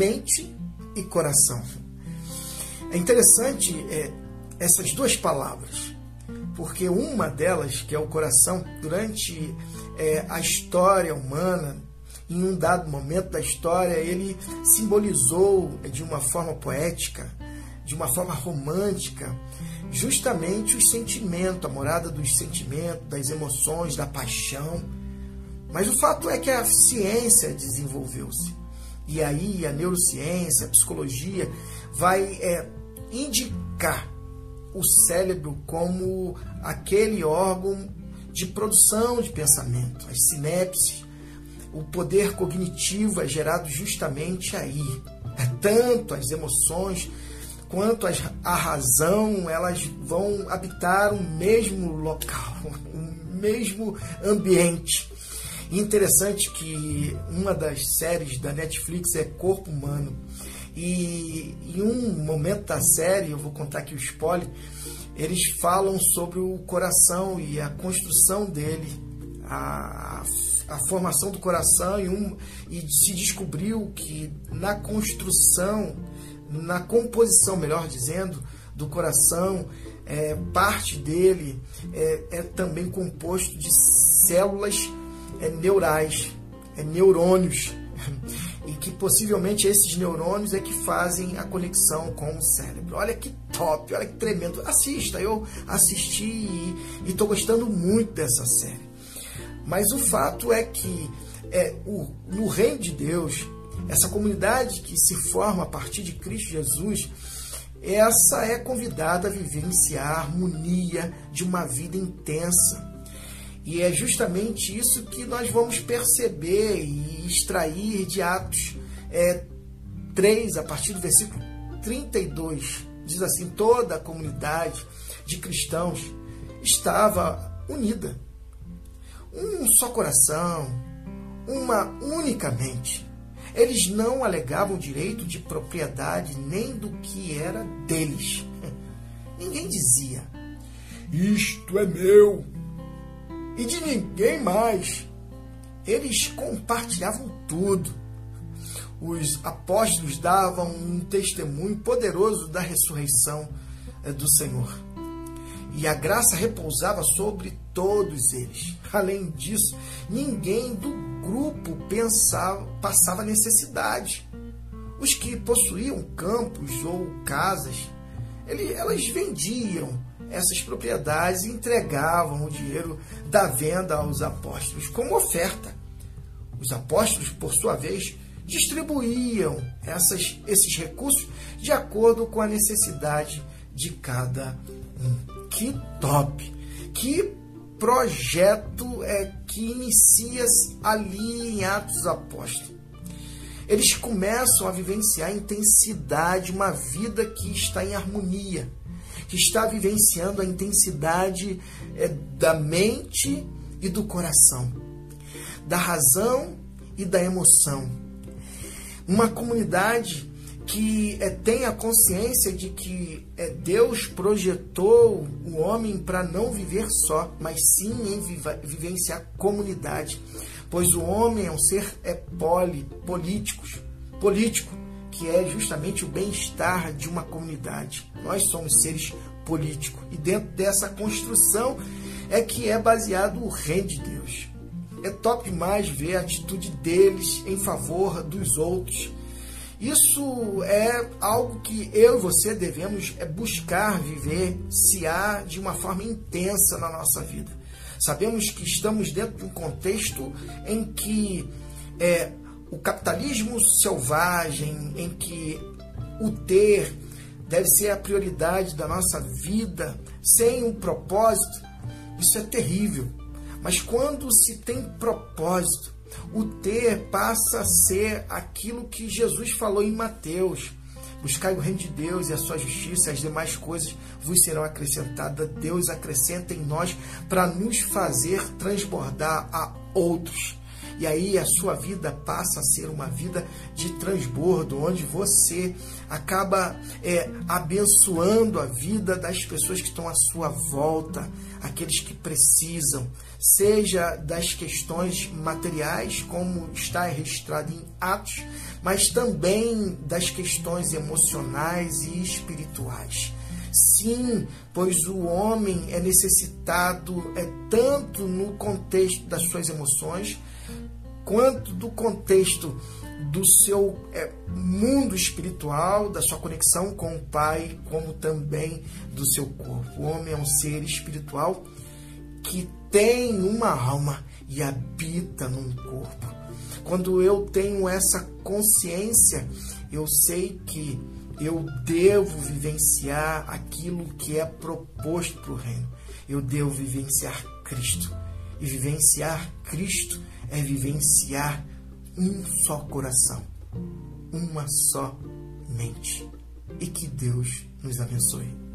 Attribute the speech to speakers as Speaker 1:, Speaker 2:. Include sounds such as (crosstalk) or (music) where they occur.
Speaker 1: mente e coração. É interessante é, essas duas palavras, porque uma delas, que é o coração, durante é, a história humana, em um dado momento da história, ele simbolizou de uma forma poética, de uma forma romântica, justamente o sentimento, a morada dos sentimentos, das emoções, da paixão. Mas o fato é que a ciência desenvolveu-se. E aí a neurociência, a psicologia vai é, indicar o cérebro como aquele órgão de produção de pensamento, as sinapses, o poder cognitivo é gerado justamente aí. É tanto as emoções quanto as, a razão, elas vão habitar o mesmo local, o (laughs) mesmo ambiente. Interessante que uma das séries da Netflix é Corpo Humano. E em um momento da série, eu vou contar aqui o spoiler, eles falam sobre o coração e a construção dele, a, a formação do coração e, um, e se descobriu que na construção, na composição, melhor dizendo, do coração, é, parte dele é, é, também composto de células é, neurais, é, neurônios (laughs) e que possivelmente esses neurônios é que fazem a conexão com o cérebro. Olha que top, olha que tremendo. Assista, eu assisti e estou gostando muito dessa série. Mas o fato é que é, o, no reino de Deus, essa comunidade que se forma a partir de Cristo Jesus, essa é convidada a vivenciar a harmonia de uma vida intensa e é justamente isso que nós vamos perceber e extrair de Atos é, 3, a partir do versículo 32. Diz assim: toda a comunidade de cristãos estava unida. Um só coração, uma única mente. Eles não alegavam direito de propriedade nem do que era deles. (laughs) Ninguém dizia: Isto é meu e de ninguém mais. Eles compartilhavam tudo. Os apóstolos davam um testemunho poderoso da ressurreição eh, do Senhor. E a graça repousava sobre todos eles. Além disso, ninguém do grupo pensava, passava necessidade. Os que possuíam campos ou casas, ele, elas vendiam essas propriedades e entregavam o dinheiro da venda aos apóstolos como oferta. Os apóstolos, por sua vez, distribuíam essas, esses recursos de acordo com a necessidade de cada um. Que top! Que projeto é que inicia-se ali em Atos Apóstolos. Eles começam a vivenciar a intensidade, uma vida que está em harmonia que está vivenciando a intensidade é, da mente e do coração, da razão e da emoção. Uma comunidade que é, tem a consciência de que é, Deus projetou o homem para não viver só, mas sim em viva, vivenciar comunidade. Pois o homem é um ser é, poli, político, político que é justamente o bem-estar de uma comunidade. Nós somos seres políticos e dentro dessa construção é que é baseado o reino de Deus. É top demais ver a atitude deles em favor dos outros. Isso é algo que eu e você devemos é buscar viver, se há de uma forma intensa na nossa vida. Sabemos que estamos dentro de um contexto em que é, o capitalismo selvagem, em que o ter deve ser a prioridade da nossa vida, sem um propósito, isso é terrível. Mas quando se tem propósito, o ter passa a ser aquilo que Jesus falou em Mateus. Buscai o reino de Deus e a sua justiça, e as demais coisas vos serão acrescentadas. Deus acrescenta em nós para nos fazer transbordar a outros. E aí a sua vida passa a ser uma vida de transbordo, onde você acaba é, abençoando a vida das pessoas que estão à sua volta, aqueles que precisam, seja das questões materiais, como está registrado em Atos, mas também das questões emocionais e espirituais. Sim, pois o homem é necessitado é tanto no contexto das suas emoções quanto do contexto do seu é, mundo espiritual, da sua conexão com o Pai, como também do seu corpo. O homem é um ser espiritual que tem uma alma e habita num corpo. Quando eu tenho essa consciência, eu sei que eu devo vivenciar aquilo que é proposto para o reino. Eu devo vivenciar Cristo. E vivenciar Cristo é vivenciar um só coração, uma só mente. E que Deus nos abençoe.